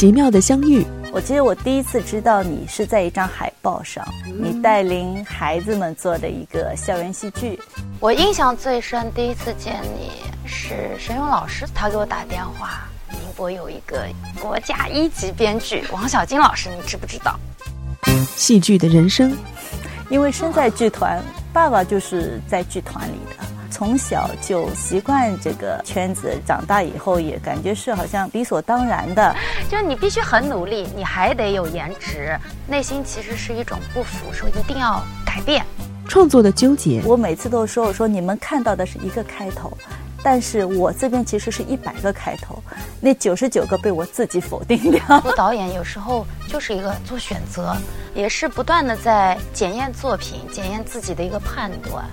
奇妙的相遇。我记得我第一次知道你是在一张海报上，你带领孩子们做的一个校园戏剧。我印象最深，第一次见你是沈勇老师，他给我打电话，宁波有一个国家一级编剧王小金老师，你知不知道？戏剧的人生，因为身在剧团，爸爸就是在剧团里的。从小就习惯这个圈子，长大以后也感觉是好像理所当然的。就是你必须很努力，你还得有颜值，内心其实是一种不服，说一定要改变。创作的纠结，我每次都说：“我说你们看到的是一个开头，但是我这边其实是一百个开头，那九十九个被我自己否定掉。”做导演有时候就是一个做选择，也是不断的在检验作品，检验自己的一个判断。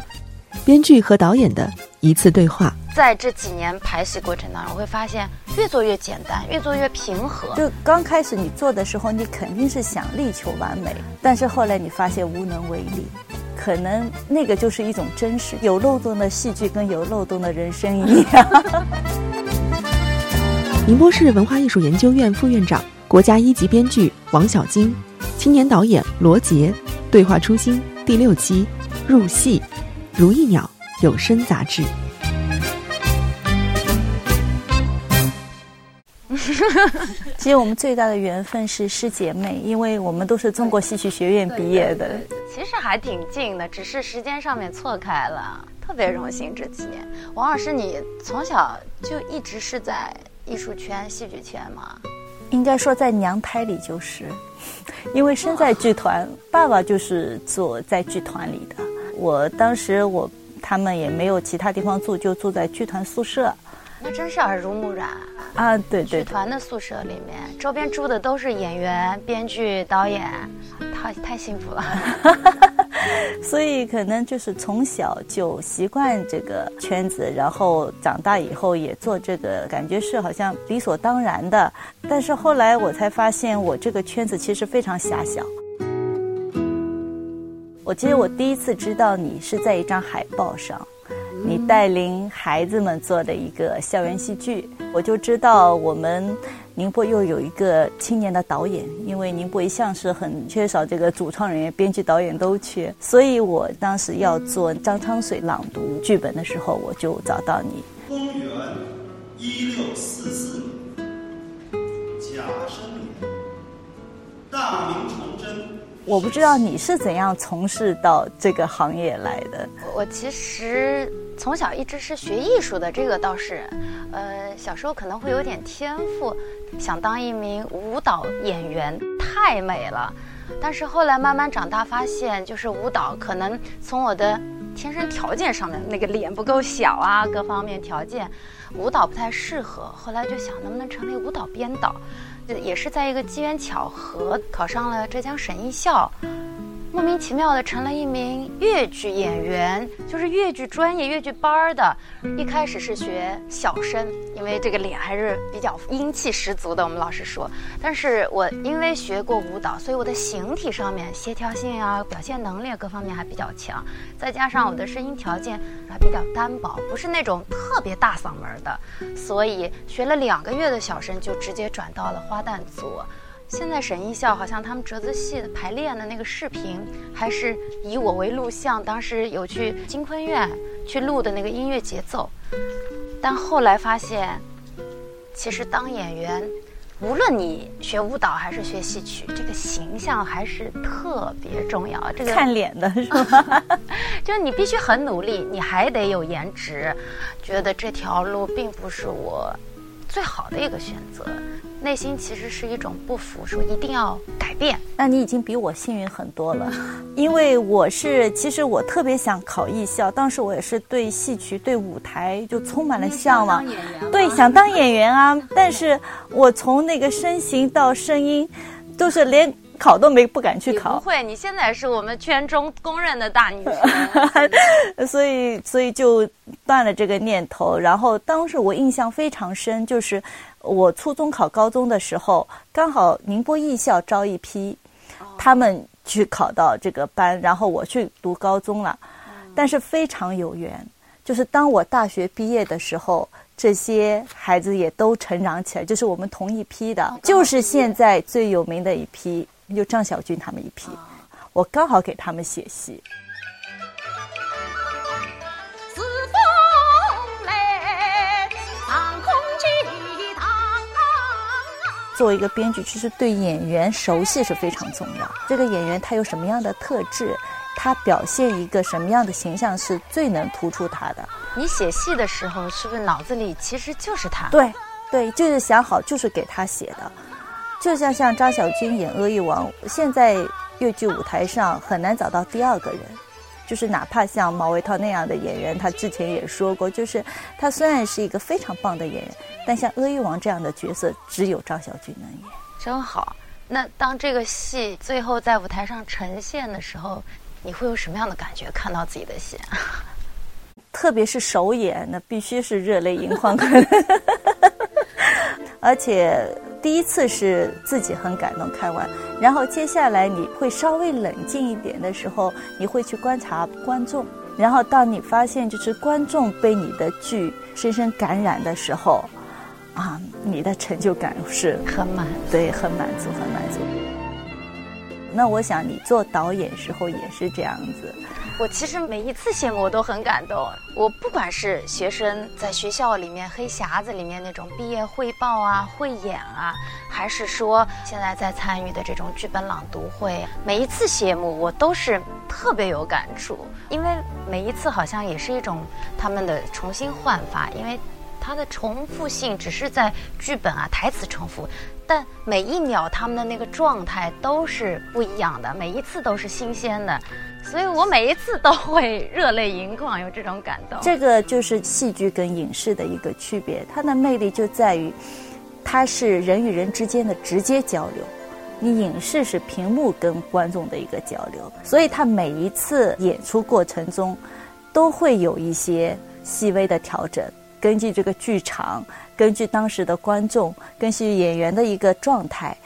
编剧和导演的一次对话，在这几年排戏过程当中，我会发现越做越简单，越做越平和。就刚开始你做的时候，你肯定是想力求完美，但是后来你发现无能为力，可能那个就是一种真实。有漏洞的戏剧跟有漏洞的人生一样。宁波市文化艺术研究院副院长、国家一级编剧王小晶，青年导演罗杰，对话初心第六期入戏。如意鸟有声杂志。其实我们最大的缘分是师姐妹，因为我们都是中国戏曲学院毕业的。其实还挺近的，只是时间上面错开了。特别荣幸这几年，王老师，你从小就一直是在艺术圈、戏剧圈吗？应该说在娘胎里就是，因为生在剧团，爸爸就是做在剧团里的。我当时我他们也没有其他地方住，就住在剧团宿舍。那真是耳濡目染啊！对对，剧团的宿舍里面，周边住的都是演员、编剧、导演，太太幸福了。所以可能就是从小就习惯这个圈子，然后长大以后也做这个，感觉是好像理所当然的。但是后来我才发现，我这个圈子其实非常狭小。我记得我第一次知道你是在一张海报上，你带领孩子们做的一个校园戏剧，我就知道我们宁波又有一个青年的导演，因为宁波一向是很缺少这个主创人员，编剧、导演都缺，所以我当时要做张昌水朗读剧本的时候，我就找到你。公元一六四四年甲申年，大明崇祯。我不知道你是怎样从事到这个行业来的。我其实从小一直是学艺术的，这个倒是，呃，小时候可能会有点天赋，想当一名舞蹈演员，太美了。但是后来慢慢长大，发现就是舞蹈可能从我的天生条件上面，那个脸不够小啊，各方面条件，舞蹈不太适合。后来就想能不能成为舞蹈编导。也是在一个机缘巧合考上了浙江省艺校。莫名其妙的成了一名越剧演员，就是越剧专业越剧班的。一开始是学小生，因为这个脸还是比较英气十足的。我们老师说，但是我因为学过舞蹈，所以我的形体上面协调性啊、表现能力各方面还比较强。再加上我的声音条件还比较单薄，不是那种特别大嗓门的，所以学了两个月的小生就直接转到了花旦组。现在沈艺校好像他们折子戏排练的那个视频，还是以我为录像。当时有去金昆院去录的那个音乐节奏，但后来发现，其实当演员，无论你学舞蹈还是学戏曲，这个形象还是特别重要。这个看脸的是吧？就是你必须很努力，你还得有颜值。觉得这条路并不是我最好的一个选择。内心其实是一种不服，说一定要改变。那你已经比我幸运很多了，因为我是其实我特别想考艺校，当时我也是对戏曲、对舞台就充满了向往，对，想当演员啊。但是我从那个身形到声音，都是连考都没不敢去考。不会，你现在是我们圈中公认的大女神，所以所以就断了这个念头。然后当时我印象非常深，就是。我初中考高中的时候，刚好宁波艺校招一批，他们去考到这个班，然后我去读高中了。但是非常有缘，就是当我大学毕业的时候，这些孩子也都成长起来，就是我们同一批的，就是现在最有名的一批，就张小军他们一批，我刚好给他们写戏。作为一个编剧，其实对演员熟悉是非常重要。这个演员他有什么样的特质，他表现一个什么样的形象是最能突出他的。你写戏的时候，是不是脑子里其实就是他？对，对，就是想好就是给他写的。就像像张小军演阿育王，现在越剧舞台上很难找到第二个人。就是哪怕像毛维涛那样的演员，他之前也说过，就是他虽然是一个非常棒的演员，但像阿育王这样的角色，只有张小军能演。真好。那当这个戏最后在舞台上呈现的时候，你会有什么样的感觉？看到自己的戏，特别是首演，那必须是热泪盈眶。而且第一次是自己很感动，看完，然后接下来你会稍微冷静一点的时候，你会去观察观众，然后当你发现就是观众被你的剧深深感染的时候，啊，你的成就感是很满对，很满足，很满足。那我想你做导演时候也是这样子。我其实每一次谢幕我都很感动。我不管是学生在学校里面黑匣子里面那种毕业汇报啊、汇演啊，还是说现在在参与的这种剧本朗读会，每一次谢幕我都是特别有感触，因为每一次好像也是一种他们的重新焕发，因为它的重复性只是在剧本啊台词重复，但每一秒他们的那个状态都是不一样的，每一次都是新鲜的。所以我每一次都会 热泪盈眶，有这种感动。这个就是戏剧跟影视的一个区别，它的魅力就在于，它是人与人之间的直接交流，你影视是屏幕跟观众的一个交流，所以它每一次演出过程中，都会有一些细微的调整，根据这个剧场，根据当时的观众，根据演员的一个状态，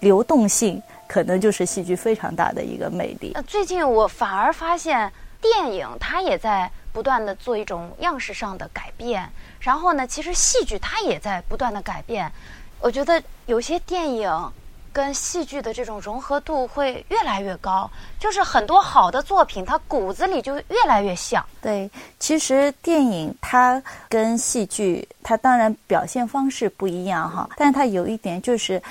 流动性。可能就是戏剧非常大的一个魅力。最近我反而发现，电影它也在不断的做一种样式上的改变。然后呢，其实戏剧它也在不断的改变。我觉得有些电影跟戏剧的这种融合度会越来越高，就是很多好的作品，它骨子里就越来越像。对，其实电影它跟戏剧，它当然表现方式不一样哈，但是它有一点就是。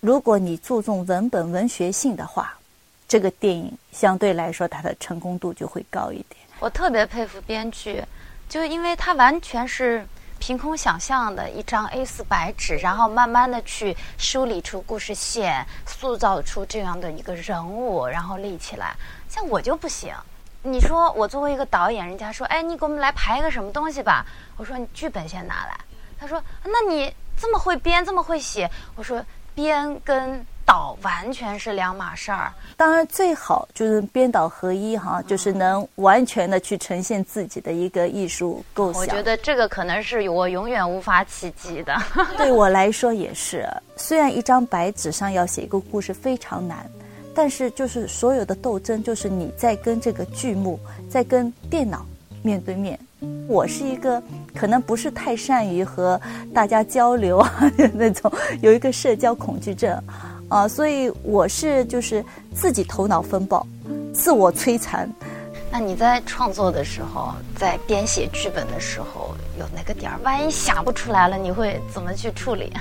如果你注重文本文学性的话，这个电影相对来说它的成功度就会高一点。我特别佩服编剧，就因为他完全是凭空想象的一张 A 四白纸，然后慢慢的去梳理出故事线，塑造出这样的一个人物，然后立起来。像我就不行。你说我作为一个导演，人家说，哎，你给我们来排一个什么东西吧？我说你剧本先拿来。他说，那你这么会编，这么会写？我说。编跟导完全是两码事儿，当然最好就是编导合一哈，就是能完全的去呈现自己的一个艺术构想。我觉得这个可能是我永远无法企及的。对我来说也是，虽然一张白纸上要写一个故事非常难，但是就是所有的斗争，就是你在跟这个剧目，在跟电脑面对面。我是一个可能不是太善于和大家交流啊 那种，有一个社交恐惧症，啊，所以我是就是自己头脑风暴，自我摧残。那你在创作的时候，在编写剧本的时候，有哪个点儿万一想不出来了，你会怎么去处理？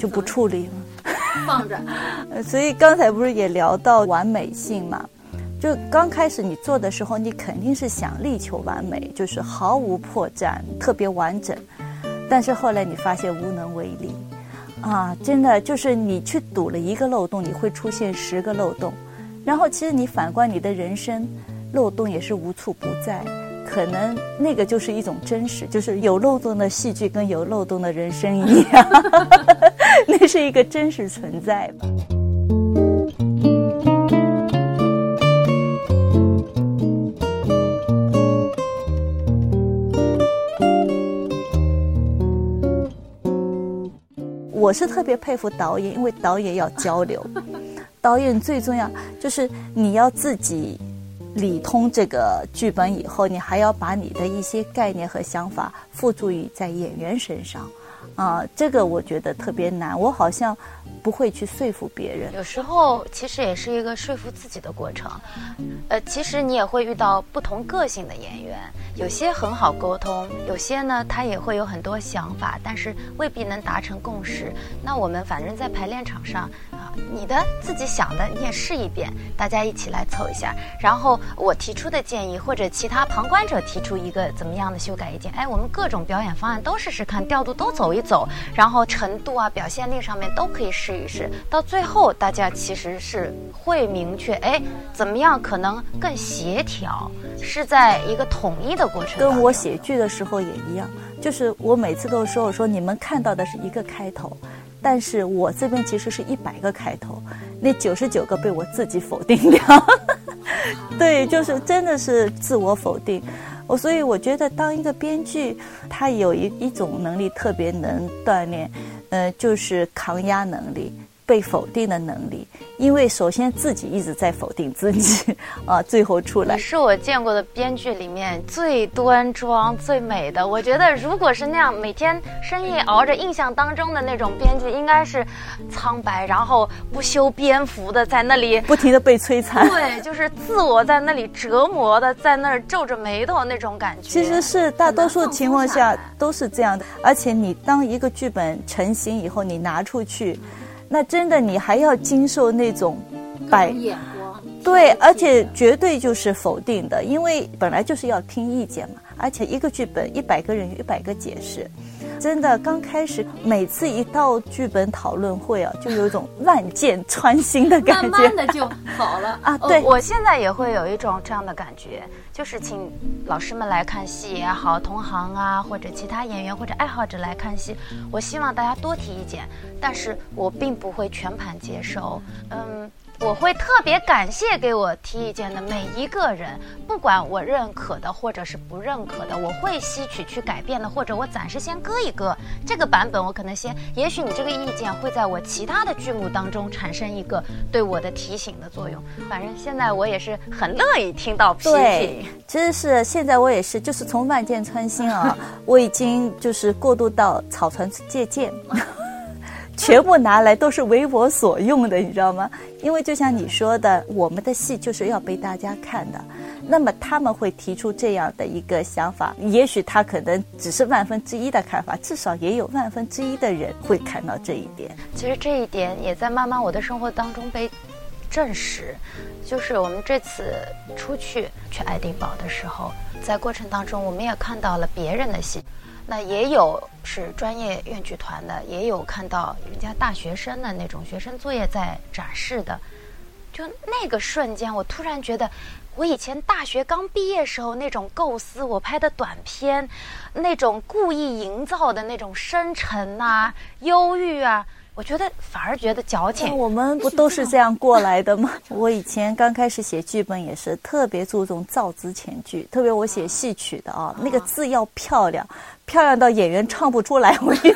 就不处理了，放着。所以刚才不是也聊到完美性嘛？就刚开始你做的时候，你肯定是想力求完美，就是毫无破绽，特别完整。但是后来你发现无能为力，啊，真的就是你去堵了一个漏洞，你会出现十个漏洞。然后其实你反观你的人生，漏洞也是无处不在。可能那个就是一种真实，就是有漏洞的戏剧跟有漏洞的人生一样，那是一个真实存在吧。我是特别佩服导演，因为导演要交流，导演最重要就是你要自己理通这个剧本以后，你还要把你的一些概念和想法付诸于在演员身上，啊，这个我觉得特别难。我好像不会去说服别人。有时候其实也是一个说服自己的过程，呃，其实你也会遇到不同个性的演员，有些很好沟通，有些呢他也会有很多想法，但是未必能达成共识。那我们反正在排练场上，你的自己想的你也试一遍，大家一起来凑一下，然后我提出的建议或者其他旁观者提出一个怎么样的修改意见，哎，我们各种表演方案都试试看，调度都走一走，然后程度啊、表现力上面都可以试一试，到最后大家其实是会明确，哎，怎么样可能更协调，是在一个统一的过程。跟我写剧的时候也一样，就是我每次都说，我说你们看到的是一个开头，但是我这边其实是一百个开头，那九十九个被我自己否定掉。对，就是真的是自我否定。我所以我觉得，当一个编剧，他有一一种能力特别能锻炼，呃，就是抗压能力。被否定的能力，因为首先自己一直在否定自己，啊，最后出来你是我见过的编剧里面最端庄、最美的。我觉得，如果是那样每天深夜熬着，印象当中的那种编剧，应该是苍白，然后不修边幅的在那里，不停的被摧残。对，就是自我在那里折磨的，在那儿皱着眉头那种感觉。其实是大多数情况下都是这样的，而且你当一个剧本成型以后，你拿出去。那真的，你还要经受那种百眼光，对，而且绝对就是否定的，因为本来就是要听意见嘛。而且一个剧本，一百个人有一百个解释，真的，刚开始每次一到剧本讨论会啊，就有一种万箭穿心的感觉，慢慢的就好了啊。对，我现在也会有一种这样的感觉，就是请老师们来看戏也好，同行啊，或者其他演员或者爱好者来看戏，我希望大家多提意见，但是我并不会全盘接受，嗯。我会特别感谢给我提意见的每一个人，不管我认可的或者是不认可的，我会吸取去改变的，或者我暂时先搁一搁这个版本，我可能先，也许你这个意见会在我其他的剧目当中产生一个对我的提醒的作用。反正现在我也是很乐意听到批评。其实是现在我也是，就是从万箭穿心啊，我已经就是过渡到草船借箭。全部拿来都是为我所用的，你知道吗？因为就像你说的，我们的戏就是要被大家看的。那么他们会提出这样的一个想法，也许他可能只是万分之一的看法，至少也有万分之一的人会看到这一点。其实这一点也在慢慢我的生活当中被证实。就是我们这次出去去爱丁堡的时候，在过程当中我们也看到了别人的戏。那也有是专业院剧团的，也有看到人家大学生的那种学生作业在展示的，就那个瞬间，我突然觉得，我以前大学刚毕业时候那种构思，我拍的短片，那种故意营造的那种深沉呐、忧郁啊。我觉得反而觉得矫情。我们不都是这样过来的吗？我以前刚开始写剧本也是特别注重造字遣句，特别我写戏曲的啊，那个字要漂亮，漂亮到演员唱不出来为止，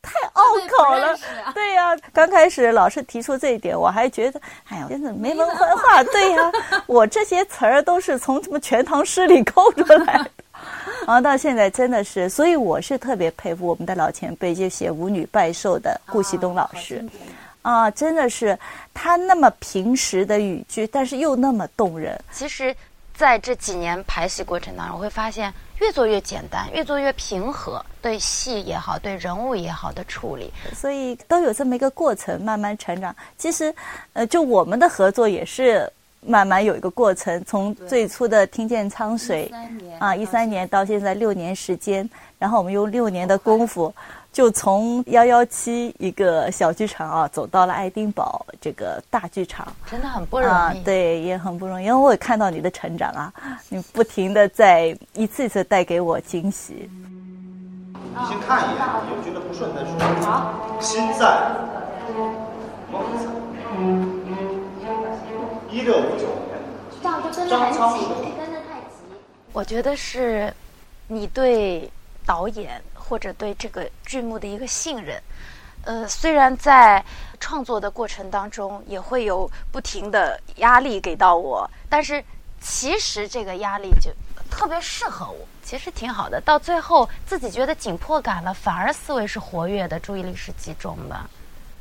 太拗口 了。对呀，刚开始老师提出这一点，我还觉得，哎呀，真的没文化。对呀，我这些词儿都是从什么《全唐诗》里 抠出来的。然 后到现在真的是，所以我是特别佩服我们的老前辈，就写《舞女拜寿》的顾惜东老师，啊，真的是他那么平实的语句，但是又那么动人。其实，在这几年排戏过程当中，我会发现越做越简单，越做越平和，对戏也好，对人物也好的处理，所以都有这么一个过程，慢慢成长。其实，呃，就我们的合作也是。慢慢有一个过程，从最初的听见沧水，啊，一三年到现在六年时间，然后我们用六年的功夫，就从幺幺七一个小剧场啊，走到了爱丁堡这个大剧场，真的很不容易，对，也很不容易，因为我也看到你的成长啊，你不停的在一次一次带给我惊喜。你先看一眼，有觉得不顺再说。好，心在，梦在。一六五九年，这样就跟得很急，跟得太急。我觉得是，你对导演或者对这个剧目的一个信任。呃，虽然在创作的过程当中也会有不停的压力给到我，但是其实这个压力就特别适合我，其实挺好的。到最后自己觉得紧迫感了，反而思维是活跃的，注意力是集中的。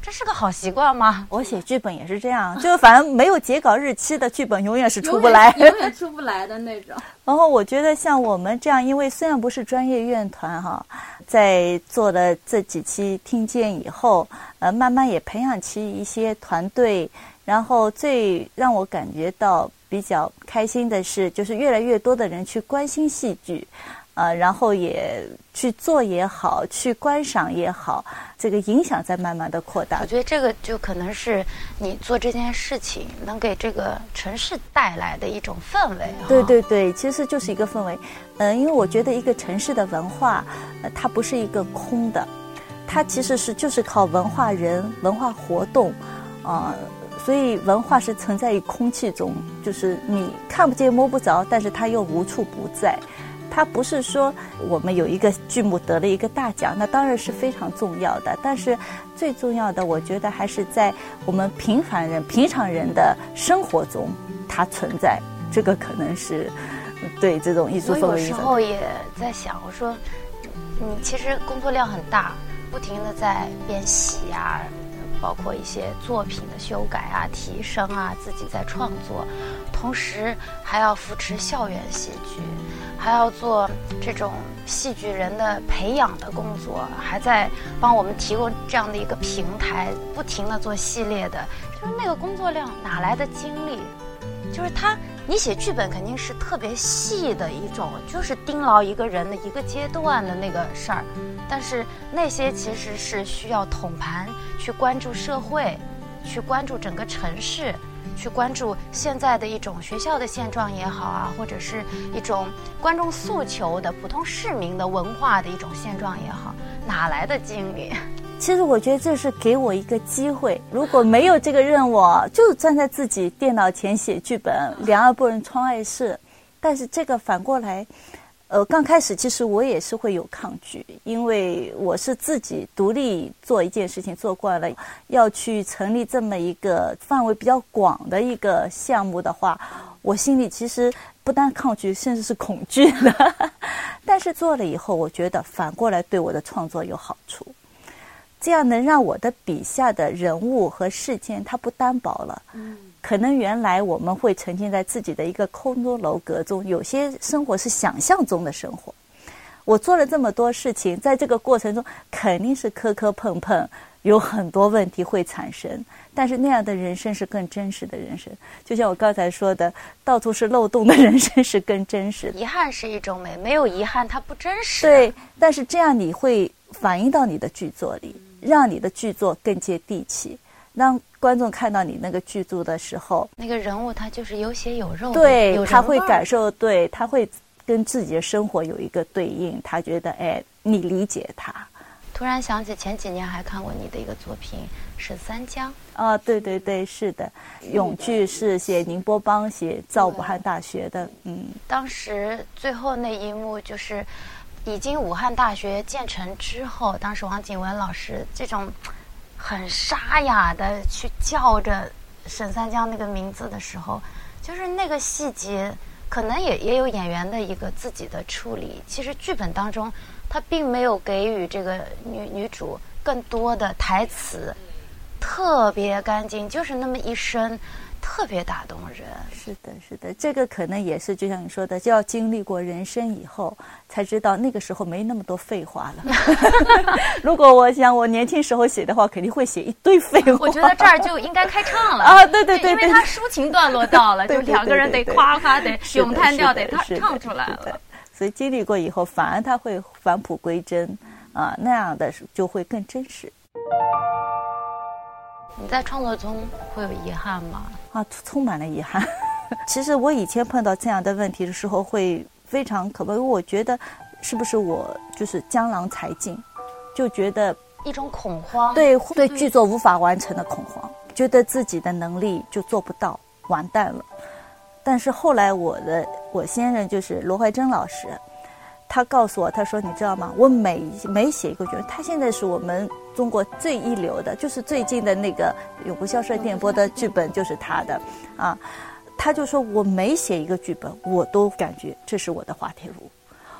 这是个好习惯吗？我写剧本也是这样，就反正没有截稿日期的剧本永远是出不来，永远出不来的那种。然后我觉得像我们这样，因为虽然不是专业院团哈，在做了这几期听见以后，呃，慢慢也培养起一些团队。然后最让我感觉到比较开心的是，就是越来越多的人去关心戏剧。呃，然后也去做也好，去观赏也好，这个影响在慢慢的扩大。我觉得这个就可能是你做这件事情能给这个城市带来的一种氛围。对对对，其实就是一个氛围。嗯，因为我觉得一个城市的文化，呃，它不是一个空的，它其实是就是靠文化人、文化活动，啊，所以文化是存在于空气中，就是你看不见摸不着，但是它又无处不在。它不是说我们有一个剧目得了一个大奖，那当然是非常重要的。但是最重要的，我觉得还是在我们平凡人、平常人的生活中，它存在。这个可能是对这种艺术氛围。有时候也在想，我说你其实工作量很大，不停的在编戏啊。包括一些作品的修改啊、提升啊，自己在创作，同时还要扶持校园戏剧，还要做这种戏剧人的培养的工作，还在帮我们提供这样的一个平台，不停的做系列的，就是那个工作量哪来的精力？就是他，你写剧本肯定是特别细的一种，就是盯牢一个人的一个阶段的那个事儿，但是那些其实是需要统盘去关注社会，去关注整个城市，去关注现在的一种学校的现状也好啊，或者是一种观众诉求的普通市民的文化的一种现状也好，哪来的精力？其实我觉得这是给我一个机会，如果没有这个任务，就站在自己电脑前写剧本，两耳不闻窗外事。但是这个反过来，呃，刚开始其实我也是会有抗拒，因为我是自己独立做一件事情做惯了，要去成立这么一个范围比较广的一个项目的话，我心里其实不但抗拒，甚至是恐惧的。但是做了以后，我觉得反过来对我的创作有好处。这样能让我的笔下的人物和事件它不单薄了。嗯，可能原来我们会沉浸在自己的一个空中楼阁中，有些生活是想象中的生活。我做了这么多事情，在这个过程中肯定是磕磕碰碰，有很多问题会产生。但是那样的人生是更真实的人生，就像我刚才说的，到处是漏洞的人生是更真实的。遗憾是一种美，没有遗憾它不真实。对，但是这样你会反映到你的剧作里。让你的剧作更接地气，让观众看到你那个剧作的时候，那个人物他就是有血有肉，对，他会感受，对他会跟自己的生活有一个对应，他觉得哎，你理解他。突然想起前几年还看过你的一个作品《是三江》啊，对对对，是的，永剧是写宁波帮，写造武汉大学的，嗯，当时最后那一幕就是。已经武汉大学建成之后，当时王景文老师这种很沙哑的去叫着沈三江那个名字的时候，就是那个细节，可能也也有演员的一个自己的处理。其实剧本当中，他并没有给予这个女女主更多的台词，特别干净，就是那么一声。特别打动人，是的，是的，这个可能也是就像你说的，就要经历过人生以后，才知道那个时候没那么多废话了。如果我想我年轻时候写的话，肯定会写一堆废话。我觉得这儿就应该开唱了啊！对对对，因为他抒情段落到了，就两个人得夸夸，得 咏叹调，得他唱出来了。所以经历过以后，反而他会返璞归真啊，那样的就会更真实。你在创作中会有遗憾吗？啊，充满了遗憾。其实我以前碰到这样的问题的时候，会非常可怕。我觉得，是不是我就是江郎才尽，就觉得一种恐慌，对对剧作无法完成的恐慌，觉得自己的能力就做不到，完蛋了。但是后来我的我先生就是罗怀珍老师。他告诉我，他说：“你知道吗？我每每写一个剧本，他现在是我们中国最一流的，就是最近的那个《永不消失电波》的剧本就是他的，啊，他就说我每写一个剧本，我都感觉这是我的滑铁卢，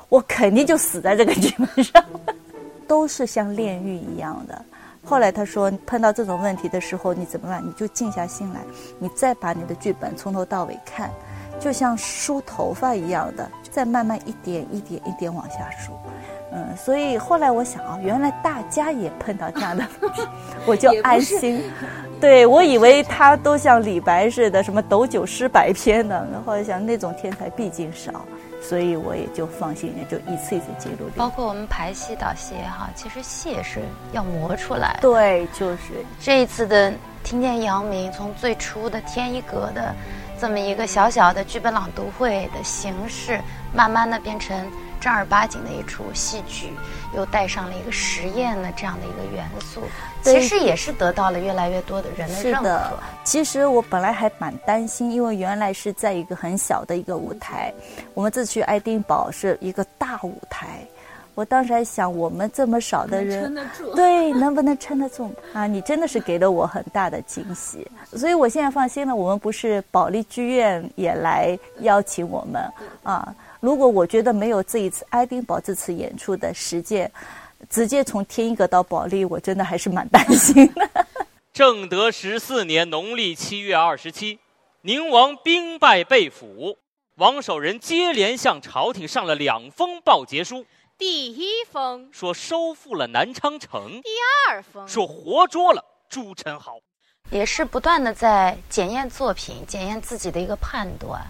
我肯定就死在这个剧本上，都是像炼狱一样的。后来他说，碰到这种问题的时候，你怎么办？你就静下心来，你再把你的剧本从头到尾看，就像梳头发一样的，再慢慢一点一点一点往下数。嗯，所以后来我想啊，原来大家也碰到这样的问 题，我就安心。对我以为他都像李白似的，什么斗酒诗百篇的，后来想那种天才毕竟少。所以我也就放心，也就一次一次记录。包括我们排戏导戏也好，其实戏也是要磨出来。对，就是这一次的听见姚明，从最初的天一阁的这么一个小小的剧本朗读会的形式，慢慢的变成。正儿八经的一出戏剧，又带上了一个实验的这样的一个元素，其实也是得到了越来越多的人的认可。其实我本来还蛮担心，因为原来是在一个很小的一个舞台，我们这次去爱丁堡是一个大舞台，我当时还想我们这么少的人，撑得住对，能不能撑得住啊？你真的是给了我很大的惊喜，所以我现在放心了。我们不是保利剧院也来邀请我们啊。如果我觉得没有这一次爱丁堡这次演出的实践，直接从天一阁到保利，我真的还是蛮担心的。正德十四年农历七月二十七，宁王兵败被俘，王守仁接连向朝廷上了两封报捷书。第一封说收复了南昌城，第二封说活捉了朱宸濠，也是不断的在检验作品，检验自己的一个判断。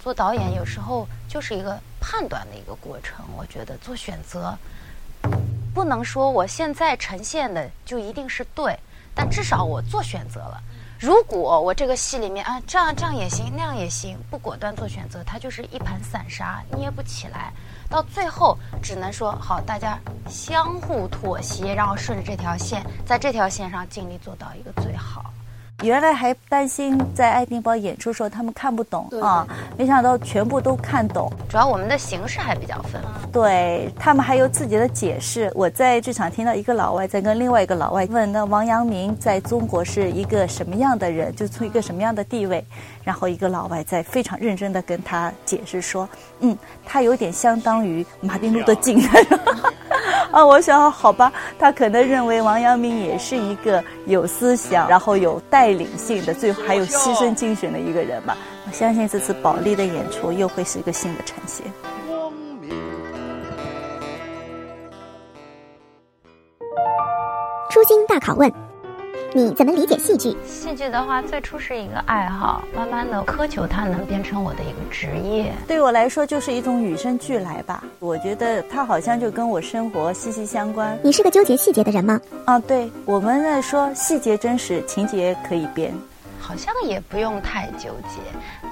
做导演有时候就是一个判断的一个过程，我觉得做选择，不能说我现在呈现的就一定是对，但至少我做选择了。如果我这个戏里面啊这样这样也行，那样也行，不果断做选择，它就是一盘散沙，捏不起来。到最后只能说好，大家相互妥协，然后顺着这条线，在这条线上尽力做到一个最好。原来还担心在爱丁堡演出的时候他们看不懂啊，没想到全部都看懂。主要我们的形式还比较丰富，对他们还有自己的解释。我在剧场听到一个老外在跟另外一个老外问：“那王阳明在中国是一个什么样的人？就从一个什么样的地位？”然后一个老外在非常认真的跟他解释说：“嗯，他有点相当于马丁路德金。” 啊，我想好吧，他可能认为王阳明也是一个有思想，然后有带领性的，最后还有牺牲精神的一个人吧。我相信这次保利的演出又会是一个新的呈现。初心大拷问。你怎么理解戏剧？戏剧的话，最初是一个爱好，慢慢的苛求它能变成我的一个职业。对我来说，就是一种与生俱来吧。我觉得它好像就跟我生活息息相关。你是个纠结细节的人吗？啊，对，我们在说细节真实，情节可以编。好像也不用太纠结，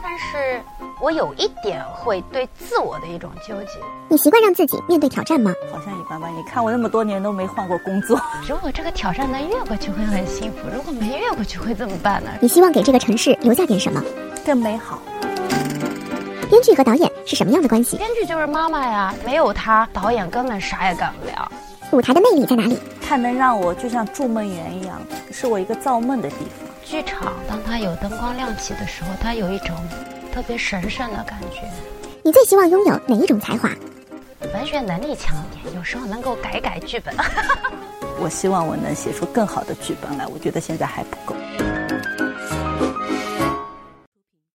但是我有一点会对自我的一种纠结。你习惯让自己面对挑战吗？好像一般般。你看我那么多年都没换过工作。如果这个挑战能越过去，会很幸福；如果没越过去，会怎么办呢？你希望给这个城市留下点什么？更美好。编剧和导演是什么样的关系？编剧就是妈妈呀，没有她，导演根本啥也干不了。舞台的魅力在哪里？它能让我就像筑梦园一样，是我一个造梦的地方。剧场，当它有灯光亮起的时候，它有一种特别神圣的感觉。你最希望拥有哪一种才华？文学能力强一点，有时候能够改改剧本。我希望我能写出更好的剧本来，我觉得现在还不够。